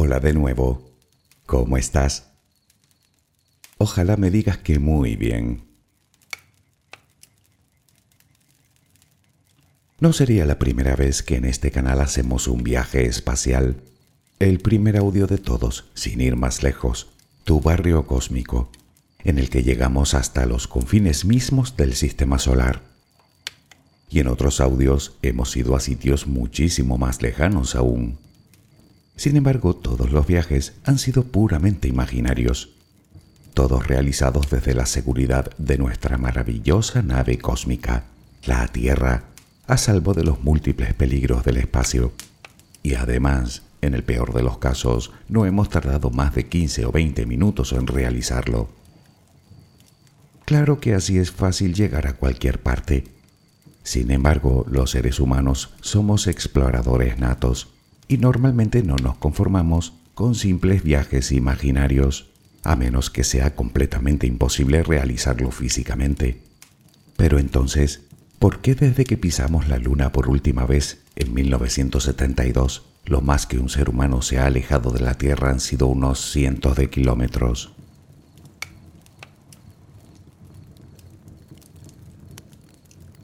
Hola de nuevo. ¿Cómo estás? Ojalá me digas que muy bien. No sería la primera vez que en este canal hacemos un viaje espacial. El primer audio de todos, sin ir más lejos, tu barrio cósmico, en el que llegamos hasta los confines mismos del sistema solar. Y en otros audios hemos ido a sitios muchísimo más lejanos aún. Sin embargo, todos los viajes han sido puramente imaginarios, todos realizados desde la seguridad de nuestra maravillosa nave cósmica, la Tierra, a salvo de los múltiples peligros del espacio. Y además, en el peor de los casos, no hemos tardado más de 15 o 20 minutos en realizarlo. Claro que así es fácil llegar a cualquier parte. Sin embargo, los seres humanos somos exploradores natos y normalmente no nos conformamos con simples viajes imaginarios, a menos que sea completamente imposible realizarlo físicamente. Pero entonces, ¿por qué desde que pisamos la Luna por última vez en 1972, lo más que un ser humano se ha alejado de la Tierra han sido unos cientos de kilómetros?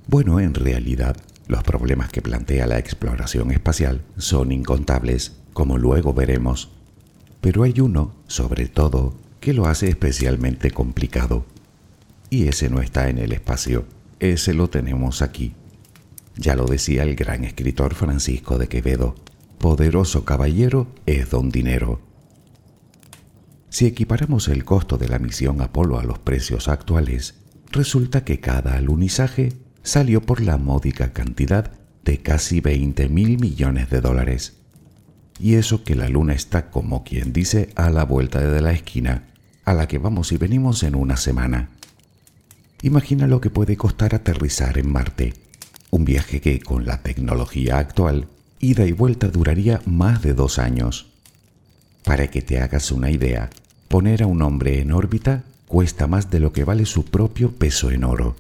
Bueno, en realidad, los problemas que plantea la exploración espacial son incontables, como luego veremos, pero hay uno, sobre todo, que lo hace especialmente complicado. Y ese no está en el espacio, ese lo tenemos aquí. Ya lo decía el gran escritor Francisco de Quevedo, poderoso caballero es don dinero. Si equiparamos el costo de la misión Apolo a los precios actuales, resulta que cada alunizaje salió por la módica cantidad de casi 20 mil millones de dólares. Y eso que la luna está, como quien dice, a la vuelta de la esquina, a la que vamos y venimos en una semana. Imagina lo que puede costar aterrizar en Marte, un viaje que con la tecnología actual, ida y vuelta duraría más de dos años. Para que te hagas una idea, poner a un hombre en órbita cuesta más de lo que vale su propio peso en oro.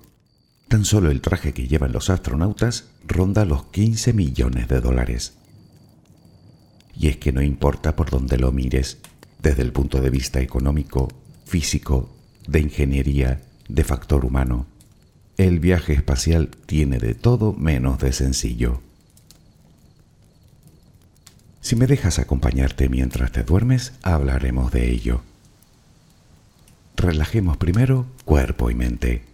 Tan solo el traje que llevan los astronautas ronda los 15 millones de dólares. Y es que no importa por dónde lo mires, desde el punto de vista económico, físico, de ingeniería, de factor humano, el viaje espacial tiene de todo menos de sencillo. Si me dejas acompañarte mientras te duermes, hablaremos de ello. Relajemos primero cuerpo y mente.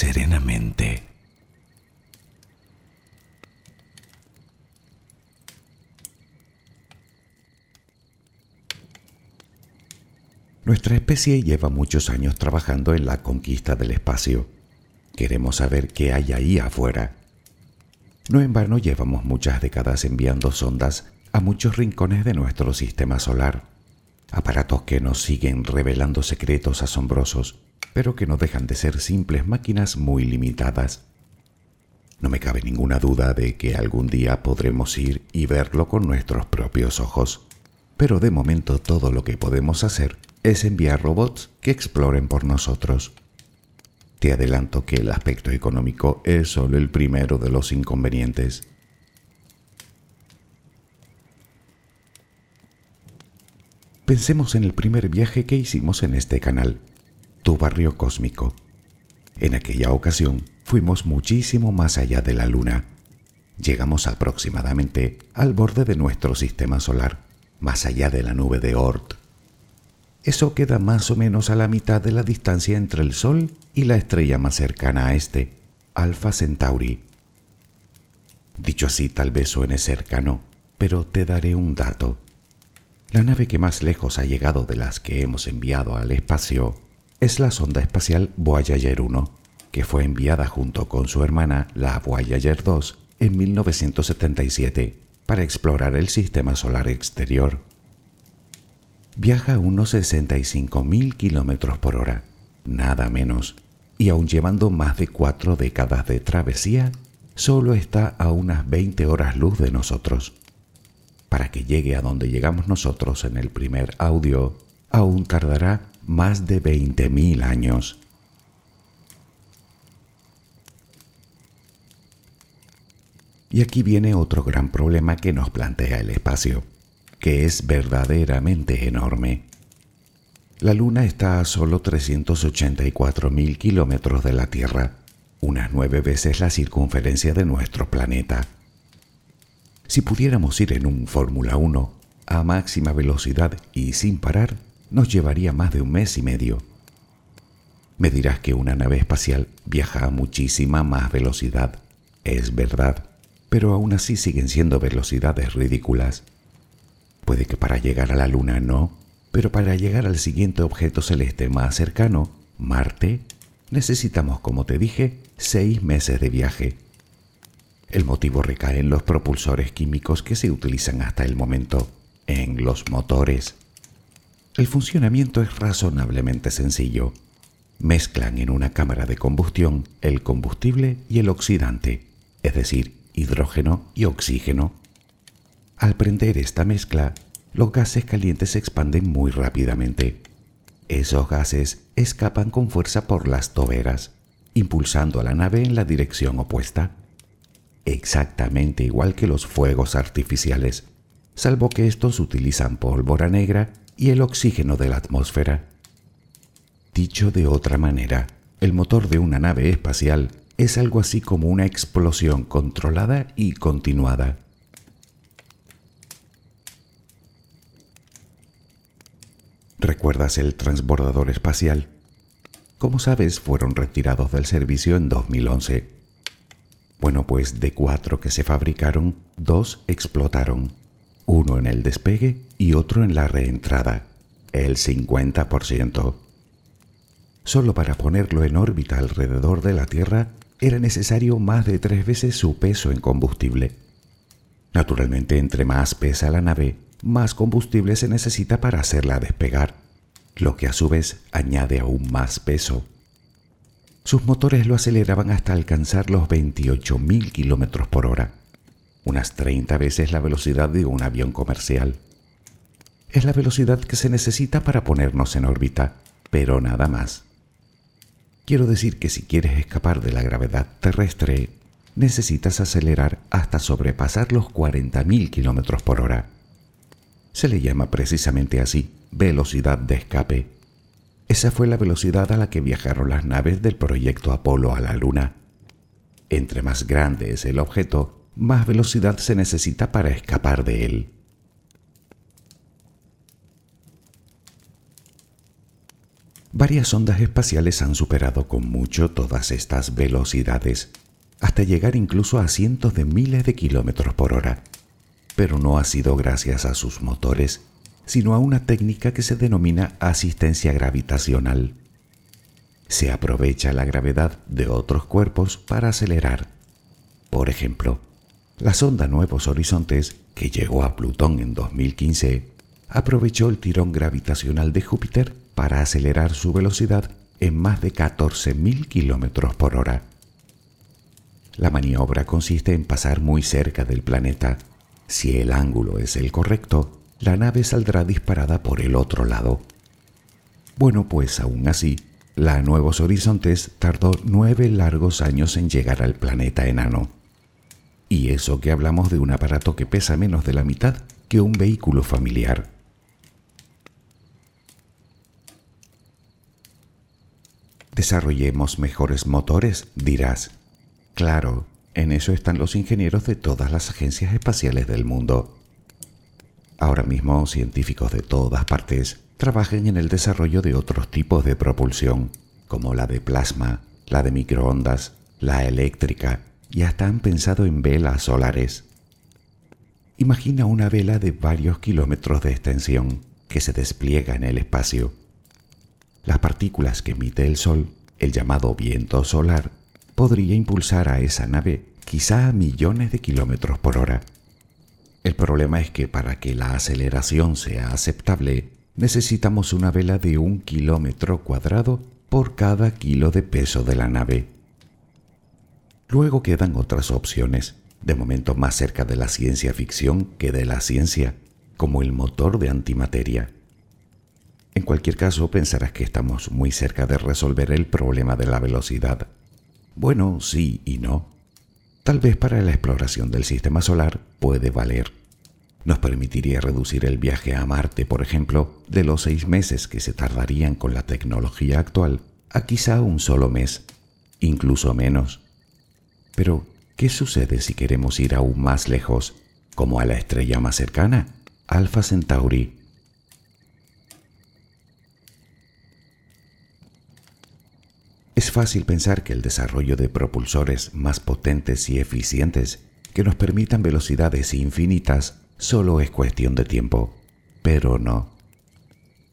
serenamente. Nuestra especie lleva muchos años trabajando en la conquista del espacio. Queremos saber qué hay ahí afuera. No en vano llevamos muchas décadas enviando sondas a muchos rincones de nuestro sistema solar, aparatos que nos siguen revelando secretos asombrosos pero que no dejan de ser simples máquinas muy limitadas. No me cabe ninguna duda de que algún día podremos ir y verlo con nuestros propios ojos, pero de momento todo lo que podemos hacer es enviar robots que exploren por nosotros. Te adelanto que el aspecto económico es solo el primero de los inconvenientes. Pensemos en el primer viaje que hicimos en este canal tu barrio cósmico. En aquella ocasión fuimos muchísimo más allá de la Luna. Llegamos aproximadamente al borde de nuestro sistema solar, más allá de la nube de Oort. Eso queda más o menos a la mitad de la distancia entre el Sol y la estrella más cercana a este, Alpha Centauri. Dicho así tal vez suene cercano, pero te daré un dato. La nave que más lejos ha llegado de las que hemos enviado al espacio es la sonda espacial Voyager 1, que fue enviada junto con su hermana, la Voyager 2, en 1977 para explorar el sistema solar exterior. Viaja a unos 65.000 kilómetros por hora, nada menos, y aun llevando más de cuatro décadas de travesía, solo está a unas 20 horas luz de nosotros. Para que llegue a donde llegamos nosotros en el primer audio, aún tardará más de 20.000 años. Y aquí viene otro gran problema que nos plantea el espacio, que es verdaderamente enorme. La Luna está a solo 384.000 kilómetros de la Tierra, unas nueve veces la circunferencia de nuestro planeta. Si pudiéramos ir en un Fórmula 1 a máxima velocidad y sin parar, nos llevaría más de un mes y medio. Me dirás que una nave espacial viaja a muchísima más velocidad. Es verdad pero aún así siguen siendo velocidades ridículas. Puede que para llegar a la Luna no, pero para llegar al siguiente objeto celeste más cercano, Marte, necesitamos, como te dije, seis meses de viaje. El motivo recae en los propulsores químicos que se utilizan hasta el momento, en los motores. El funcionamiento es razonablemente sencillo. Mezclan en una cámara de combustión el combustible y el oxidante, es decir, hidrógeno y oxígeno. Al prender esta mezcla, los gases calientes se expanden muy rápidamente. Esos gases escapan con fuerza por las toberas, impulsando a la nave en la dirección opuesta. Exactamente igual que los fuegos artificiales, salvo que estos utilizan pólvora negra y el oxígeno de la atmósfera. Dicho de otra manera, el motor de una nave espacial es algo así como una explosión controlada y continuada. ¿Recuerdas el transbordador espacial? Como sabes, fueron retirados del servicio en 2011. Bueno, pues de cuatro que se fabricaron, dos explotaron, uno en el despegue y otro en la reentrada, el 50%. Solo para ponerlo en órbita alrededor de la Tierra era necesario más de tres veces su peso en combustible. Naturalmente, entre más pesa la nave, más combustible se necesita para hacerla despegar, lo que a su vez añade aún más peso. Sus motores lo aceleraban hasta alcanzar los 28.000 kilómetros por hora, unas 30 veces la velocidad de un avión comercial. Es la velocidad que se necesita para ponernos en órbita, pero nada más. Quiero decir que si quieres escapar de la gravedad terrestre, necesitas acelerar hasta sobrepasar los 40.000 kilómetros por hora. Se le llama precisamente así, velocidad de escape. Esa fue la velocidad a la que viajaron las naves del proyecto Apolo a la Luna. Entre más grande es el objeto, más velocidad se necesita para escapar de él. Varias sondas espaciales han superado con mucho todas estas velocidades, hasta llegar incluso a cientos de miles de kilómetros por hora. Pero no ha sido gracias a sus motores, sino a una técnica que se denomina asistencia gravitacional. Se aprovecha la gravedad de otros cuerpos para acelerar. Por ejemplo, la sonda Nuevos Horizontes, que llegó a Plutón en 2015, aprovechó el tirón gravitacional de Júpiter para acelerar su velocidad en más de 14.000 kilómetros por hora. La maniobra consiste en pasar muy cerca del planeta. Si el ángulo es el correcto, la nave saldrá disparada por el otro lado. Bueno, pues aún así, la Nuevos Horizontes tardó nueve largos años en llegar al planeta enano. Y eso que hablamos de un aparato que pesa menos de la mitad que un vehículo familiar. Desarrollemos mejores motores, dirás. Claro, en eso están los ingenieros de todas las agencias espaciales del mundo. Ahora mismo científicos de todas partes trabajan en el desarrollo de otros tipos de propulsión, como la de plasma, la de microondas, la eléctrica y hasta han pensado en velas solares. Imagina una vela de varios kilómetros de extensión que se despliega en el espacio. Las partículas que emite el Sol, el llamado viento solar, podría impulsar a esa nave quizá a millones de kilómetros por hora. El problema es que para que la aceleración sea aceptable, necesitamos una vela de un kilómetro cuadrado por cada kilo de peso de la nave. Luego quedan otras opciones, de momento más cerca de la ciencia ficción que de la ciencia, como el motor de antimateria. En cualquier caso, pensarás que estamos muy cerca de resolver el problema de la velocidad. Bueno, sí y no. Tal vez para la exploración del sistema solar puede valer. Nos permitiría reducir el viaje a Marte, por ejemplo, de los seis meses que se tardarían con la tecnología actual a quizá un solo mes, incluso menos. Pero, ¿qué sucede si queremos ir aún más lejos, como a la estrella más cercana, Alpha Centauri? Es fácil pensar que el desarrollo de propulsores más potentes y eficientes que nos permitan velocidades infinitas solo es cuestión de tiempo, pero no.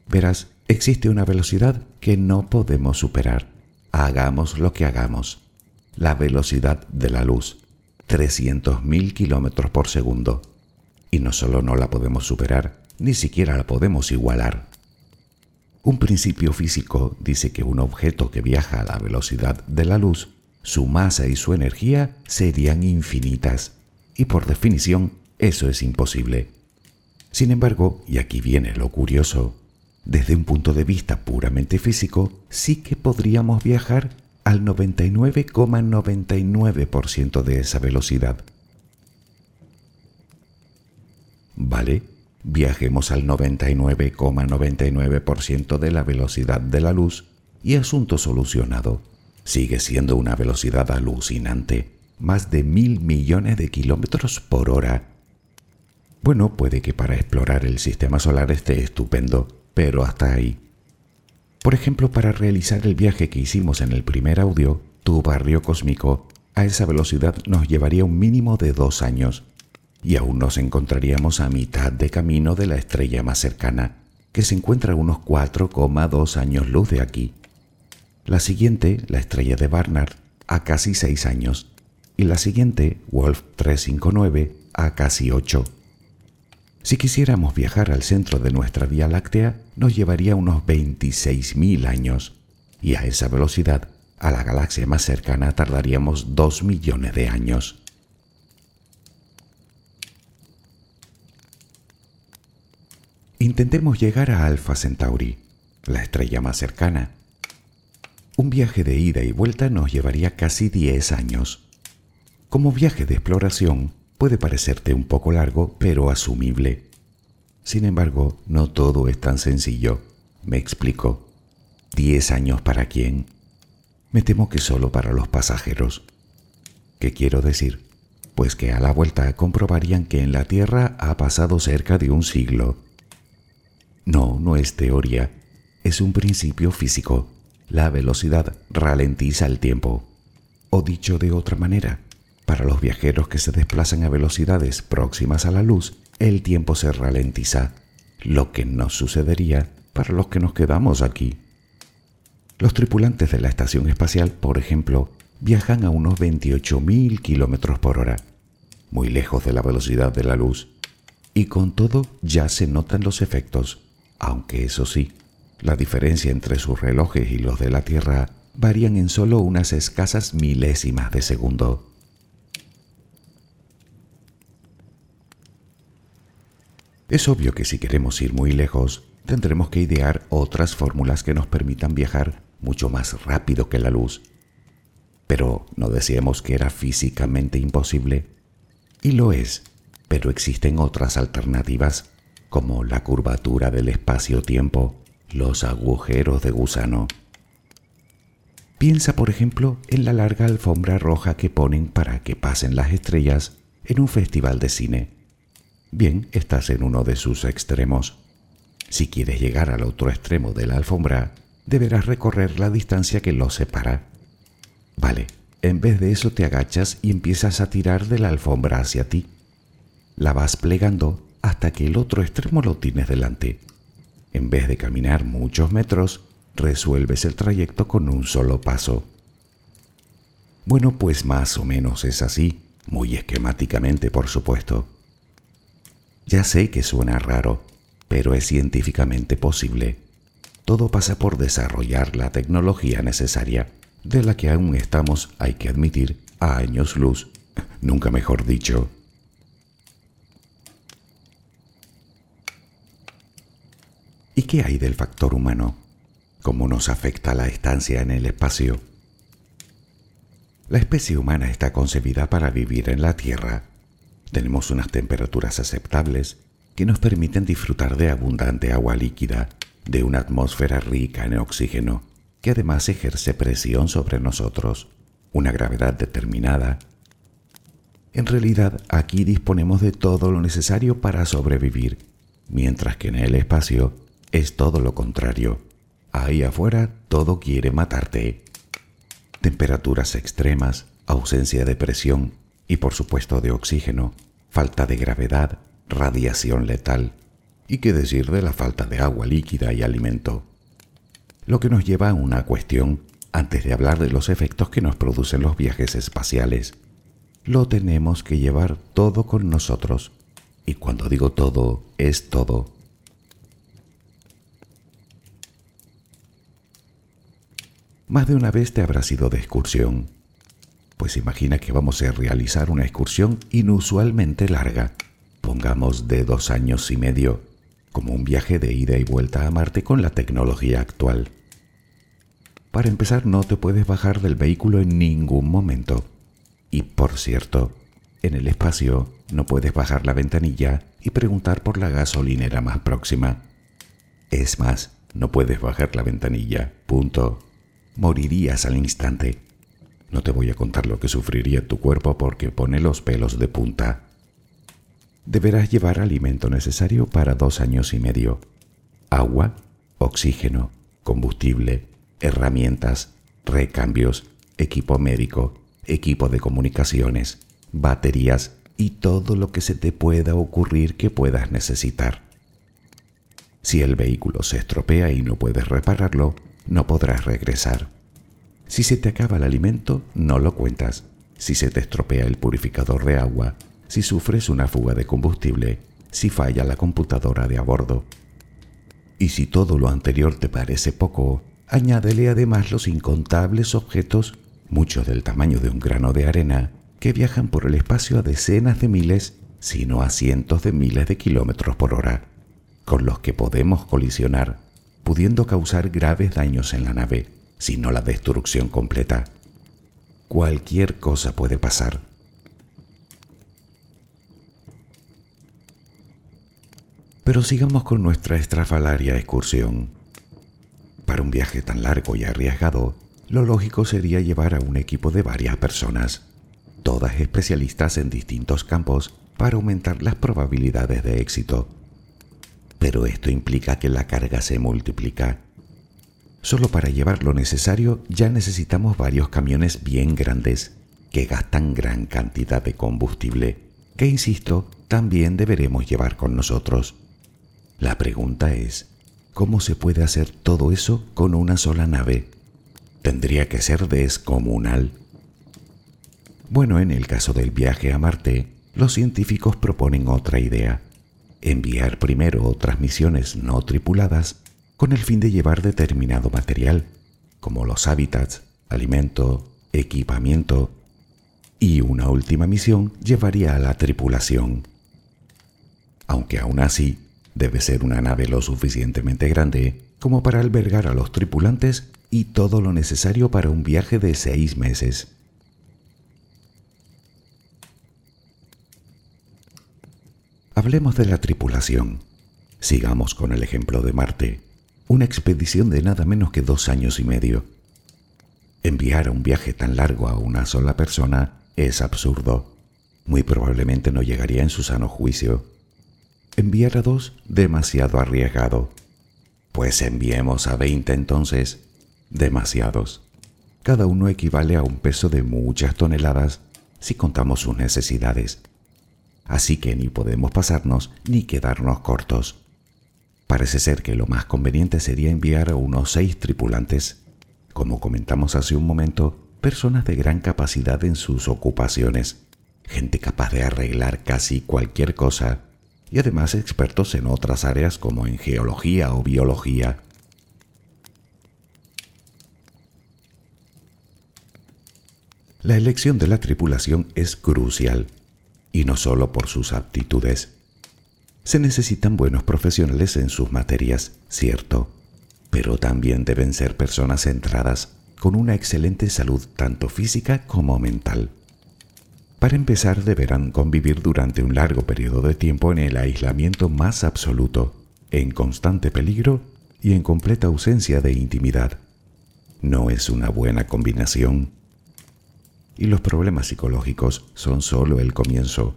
Verás, existe una velocidad que no podemos superar, hagamos lo que hagamos. La velocidad de la luz, 300.000 kilómetros por segundo. Y no solo no la podemos superar, ni siquiera la podemos igualar. Un principio físico dice que un objeto que viaja a la velocidad de la luz, su masa y su energía serían infinitas, y por definición eso es imposible. Sin embargo, y aquí viene lo curioso, desde un punto de vista puramente físico, sí que podríamos viajar al 99,99% de esa velocidad. ¿Vale? Viajemos al 99,99% de la velocidad de la luz y asunto solucionado. Sigue siendo una velocidad alucinante, más de mil millones de kilómetros por hora bueno, puede que para explorar el sistema solar esté estupendo, pero hasta ahí. Por ejemplo, para realizar el viaje que hicimos en el primer audio, tu barrio cósmico, a esa velocidad nos llevaría un mínimo de dos años, y aún nos encontraríamos a mitad de camino de la estrella más cercana, que se encuentra a unos 4,2 años luz de aquí. La siguiente, la estrella de Barnard, a casi 6 años, y la siguiente, Wolf 359, a casi 8. Si quisiéramos viajar al centro de nuestra Vía Láctea, nos llevaría unos 26.000 años, y a esa velocidad, a la galaxia más cercana tardaríamos 2 millones de años. Intentemos llegar a Alpha Centauri, la estrella más cercana. Un viaje de ida y vuelta nos llevaría casi 10 años. Como viaje de exploración, Puede parecerte un poco largo, pero asumible. Sin embargo, no todo es tan sencillo. Me explico. ¿Diez años para quién? Me temo que solo para los pasajeros. ¿Qué quiero decir? Pues que a la vuelta comprobarían que en la Tierra ha pasado cerca de un siglo. No, no es teoría, es un principio físico. La velocidad ralentiza el tiempo. O dicho de otra manera, para los viajeros que se desplazan a velocidades próximas a la luz, el tiempo se ralentiza, lo que no sucedería para los que nos quedamos aquí. Los tripulantes de la estación espacial, por ejemplo, viajan a unos 28.000 kilómetros por hora, muy lejos de la velocidad de la luz, y con todo ya se notan los efectos, aunque eso sí, la diferencia entre sus relojes y los de la Tierra varían en solo unas escasas milésimas de segundo. Es obvio que si queremos ir muy lejos, tendremos que idear otras fórmulas que nos permitan viajar mucho más rápido que la luz. Pero no decíamos que era físicamente imposible. Y lo es, pero existen otras alternativas, como la curvatura del espacio-tiempo, los agujeros de gusano. Piensa, por ejemplo, en la larga alfombra roja que ponen para que pasen las estrellas en un festival de cine. Bien, estás en uno de sus extremos. Si quieres llegar al otro extremo de la alfombra, deberás recorrer la distancia que los separa. Vale, en vez de eso te agachas y empiezas a tirar de la alfombra hacia ti. la vas plegando hasta que el otro extremo lo tienes delante. En vez de caminar muchos metros, resuelves el trayecto con un solo paso. Bueno, pues más o menos es así, muy esquemáticamente por supuesto. Ya sé que suena raro, pero es científicamente posible. Todo pasa por desarrollar la tecnología necesaria, de la que aún estamos, hay que admitir, a años luz, nunca mejor dicho. ¿Y qué hay del factor humano? ¿Cómo nos afecta la estancia en el espacio? La especie humana está concebida para vivir en la Tierra. Tenemos unas temperaturas aceptables que nos permiten disfrutar de abundante agua líquida, de una atmósfera rica en oxígeno, que además ejerce presión sobre nosotros, una gravedad determinada. En realidad, aquí disponemos de todo lo necesario para sobrevivir, mientras que en el espacio es todo lo contrario. Ahí afuera todo quiere matarte. Temperaturas extremas, ausencia de presión y por supuesto de oxígeno, falta de gravedad, radiación letal. ¿Y qué decir de la falta de agua líquida y alimento? Lo que nos lleva a una cuestión antes de hablar de los efectos que nos producen los viajes espaciales. Lo tenemos que llevar todo con nosotros. Y cuando digo todo, es todo. Más de una vez te habrás ido de excursión. Pues imagina que vamos a realizar una excursión inusualmente larga pongamos de dos años y medio, como un viaje de ida y vuelta a Marte con la tecnología actual. Para empezar, no te puedes bajar del vehículo en ningún momento. Y por cierto, en el espacio no puedes bajar la ventanilla y preguntar por la gasolinera más próxima. Es más, no puedes bajar la ventanilla. Punto. Morirías al instante. No te voy a contar lo que sufriría tu cuerpo porque pone los pelos de punta deberás llevar alimento necesario para dos años y medio, agua, oxígeno, combustible, herramientas, recambios, equipo médico, equipo de comunicaciones, baterías y todo lo que se te pueda ocurrir que puedas necesitar. Si el vehículo se estropea y no puedes repararlo, no podrás regresar. Si se te acaba el alimento, no lo cuentas. Si se te estropea el purificador de agua, si sufres una fuga de combustible, si falla la computadora de a bordo. Y si todo lo anterior te parece poco, añádele además los incontables objetos, muchos del tamaño de un grano de arena, que viajan por el espacio a decenas de miles, si no a cientos de miles de kilómetros por hora, con los que podemos colisionar, pudiendo causar graves daños en la nave, si no la destrucción completa. Cualquier cosa puede pasar. Pero sigamos con nuestra estrafalaria excursión. Para un viaje tan largo y arriesgado, lo lógico sería llevar a un equipo de varias personas, todas especialistas en distintos campos, para aumentar las probabilidades de éxito. Pero esto implica que la carga se multiplica. Solo para llevar lo necesario ya necesitamos varios camiones bien grandes que gastan gran cantidad de combustible, que insisto, también deberemos llevar con nosotros. La pregunta es, ¿cómo se puede hacer todo eso con una sola nave? Tendría que ser descomunal. Bueno, en el caso del viaje a Marte, los científicos proponen otra idea. Enviar primero otras misiones no tripuladas con el fin de llevar determinado material, como los hábitats, alimento, equipamiento, y una última misión llevaría a la tripulación. Aunque aún así, Debe ser una nave lo suficientemente grande como para albergar a los tripulantes y todo lo necesario para un viaje de seis meses. Hablemos de la tripulación. Sigamos con el ejemplo de Marte, una expedición de nada menos que dos años y medio. Enviar un viaje tan largo a una sola persona es absurdo. Muy probablemente no llegaría en su sano juicio Enviar a dos, demasiado arriesgado. Pues enviemos a veinte entonces, demasiados. Cada uno equivale a un peso de muchas toneladas si contamos sus necesidades. así que ni podemos pasarnos ni quedarnos cortos. Parece ser que lo más conveniente sería enviar a unos seis tripulantes. Como comentamos hace un momento, personas de gran capacidad en sus ocupaciones, gente capaz de arreglar casi cualquier cosa y además expertos en otras áreas como en geología o biología. La elección de la tripulación es crucial, y no solo por sus aptitudes. Se necesitan buenos profesionales en sus materias, cierto, pero también deben ser personas centradas, con una excelente salud tanto física como mental. Para empezar, deberán convivir durante un largo periodo de tiempo en el aislamiento más absoluto, en constante peligro y en completa ausencia de intimidad. No es una buena combinación. Y los problemas psicológicos son solo el comienzo.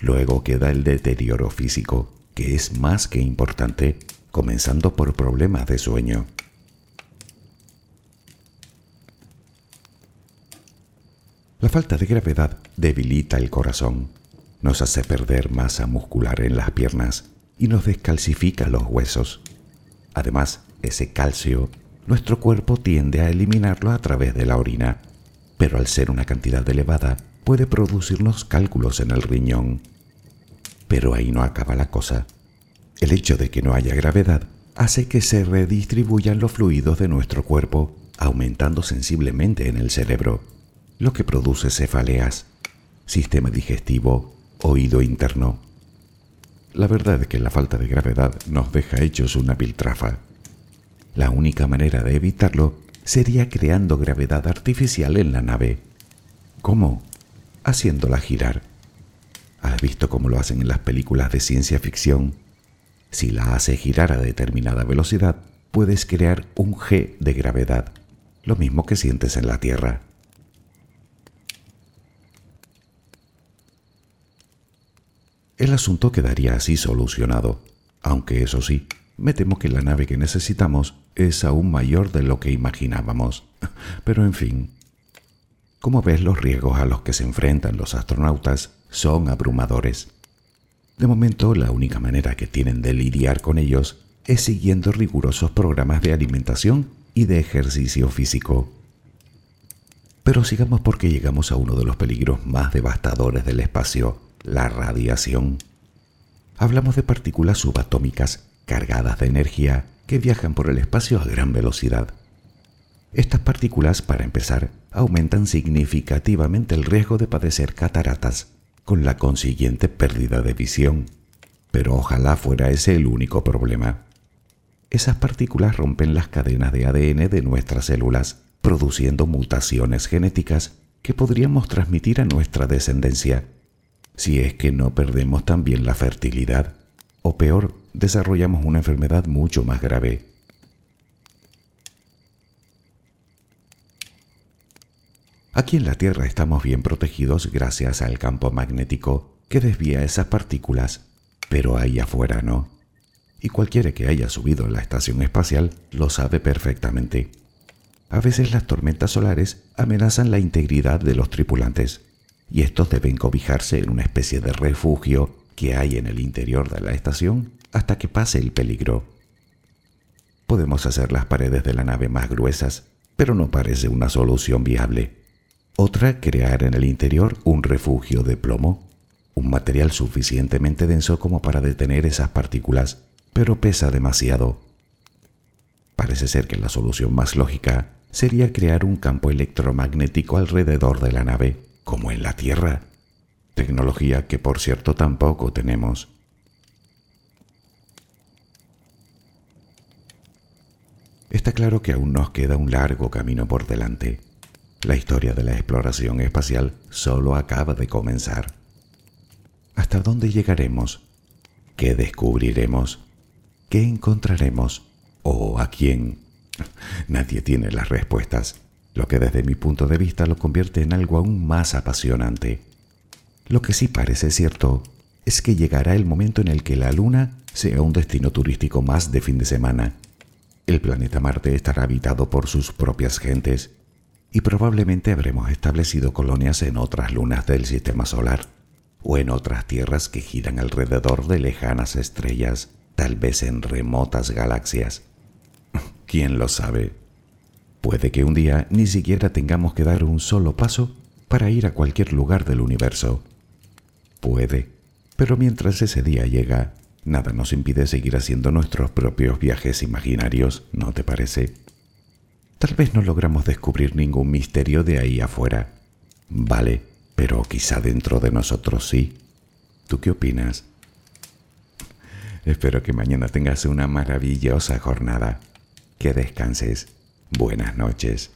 Luego queda el deterioro físico, que es más que importante, comenzando por problemas de sueño. La falta de gravedad debilita el corazón, nos hace perder masa muscular en las piernas y nos descalcifica los huesos. Además, ese calcio, nuestro cuerpo tiende a eliminarlo a través de la orina, pero al ser una cantidad elevada puede producirnos cálculos en el riñón. Pero ahí no acaba la cosa. El hecho de que no haya gravedad hace que se redistribuyan los fluidos de nuestro cuerpo, aumentando sensiblemente en el cerebro lo que produce cefaleas, sistema digestivo, oído interno. La verdad es que la falta de gravedad nos deja hechos una piltrafa. La única manera de evitarlo sería creando gravedad artificial en la nave. ¿Cómo? Haciéndola girar. ¿Has visto cómo lo hacen en las películas de ciencia ficción? Si la hace girar a determinada velocidad, puedes crear un G de gravedad, lo mismo que sientes en la Tierra. El asunto quedaría así solucionado, aunque eso sí, me temo que la nave que necesitamos es aún mayor de lo que imaginábamos. Pero en fin, como ves, los riesgos a los que se enfrentan los astronautas son abrumadores. De momento, la única manera que tienen de lidiar con ellos es siguiendo rigurosos programas de alimentación y de ejercicio físico. Pero sigamos porque llegamos a uno de los peligros más devastadores del espacio, la radiación. Hablamos de partículas subatómicas cargadas de energía que viajan por el espacio a gran velocidad. Estas partículas, para empezar, aumentan significativamente el riesgo de padecer cataratas, con la consiguiente pérdida de visión. Pero ojalá fuera ese el único problema. Esas partículas rompen las cadenas de ADN de nuestras células, produciendo mutaciones genéticas que podríamos transmitir a nuestra descendencia si es que no perdemos también la fertilidad, o peor, desarrollamos una enfermedad mucho más grave. Aquí en la Tierra estamos bien protegidos gracias al campo magnético que desvía esas partículas, pero ahí afuera no. Y cualquiera que haya subido a la estación espacial lo sabe perfectamente. A veces las tormentas solares amenazan la integridad de los tripulantes y estos deben cobijarse en una especie de refugio que hay en el interior de la estación hasta que pase el peligro. Podemos hacer las paredes de la nave más gruesas, pero no parece una solución viable. Otra, crear en el interior un refugio de plomo, un material suficientemente denso como para detener esas partículas, pero pesa demasiado. Parece ser que la solución más lógica sería crear un campo electromagnético alrededor de la nave como en la Tierra, tecnología que por cierto tampoco tenemos. Está claro que aún nos queda un largo camino por delante. La historia de la exploración espacial solo acaba de comenzar. ¿Hasta dónde llegaremos? ¿Qué descubriremos? ¿Qué encontraremos? ¿O a quién? Nadie tiene las respuestas lo que desde mi punto de vista lo convierte en algo aún más apasionante. Lo que sí parece cierto es que llegará el momento en el que la Luna sea un destino turístico más de fin de semana. El planeta Marte estará habitado por sus propias gentes y probablemente habremos establecido colonias en otras lunas del sistema solar. o en otras tierras que giran alrededor de lejanas estrellas, tal vez en remotas galaxias. ¿Quién lo sabe? Puede que un día ni siquiera tengamos que dar un solo paso para ir a cualquier lugar del universo. Puede, pero mientras ese día llega, nada nos impide seguir haciendo nuestros propios viajes imaginarios, ¿no te parece? Tal vez no logramos descubrir ningún misterio de ahí afuera. Vale, pero quizá dentro de nosotros sí. ¿Tú qué opinas? Espero que mañana tengas una maravillosa jornada. Que descanses. Buenas noches.